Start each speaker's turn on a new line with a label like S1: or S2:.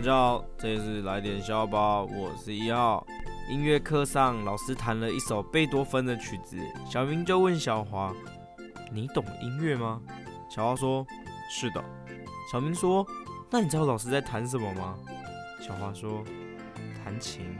S1: 大家好，这里是来点笑吧，我是一号。音乐课上，老师弹了一首贝多芬的曲子，小明就问小华：“你懂音乐吗？”小华说：“是的。”小明说：“那你知道老师在弹什么吗？”小华说：“弹琴。”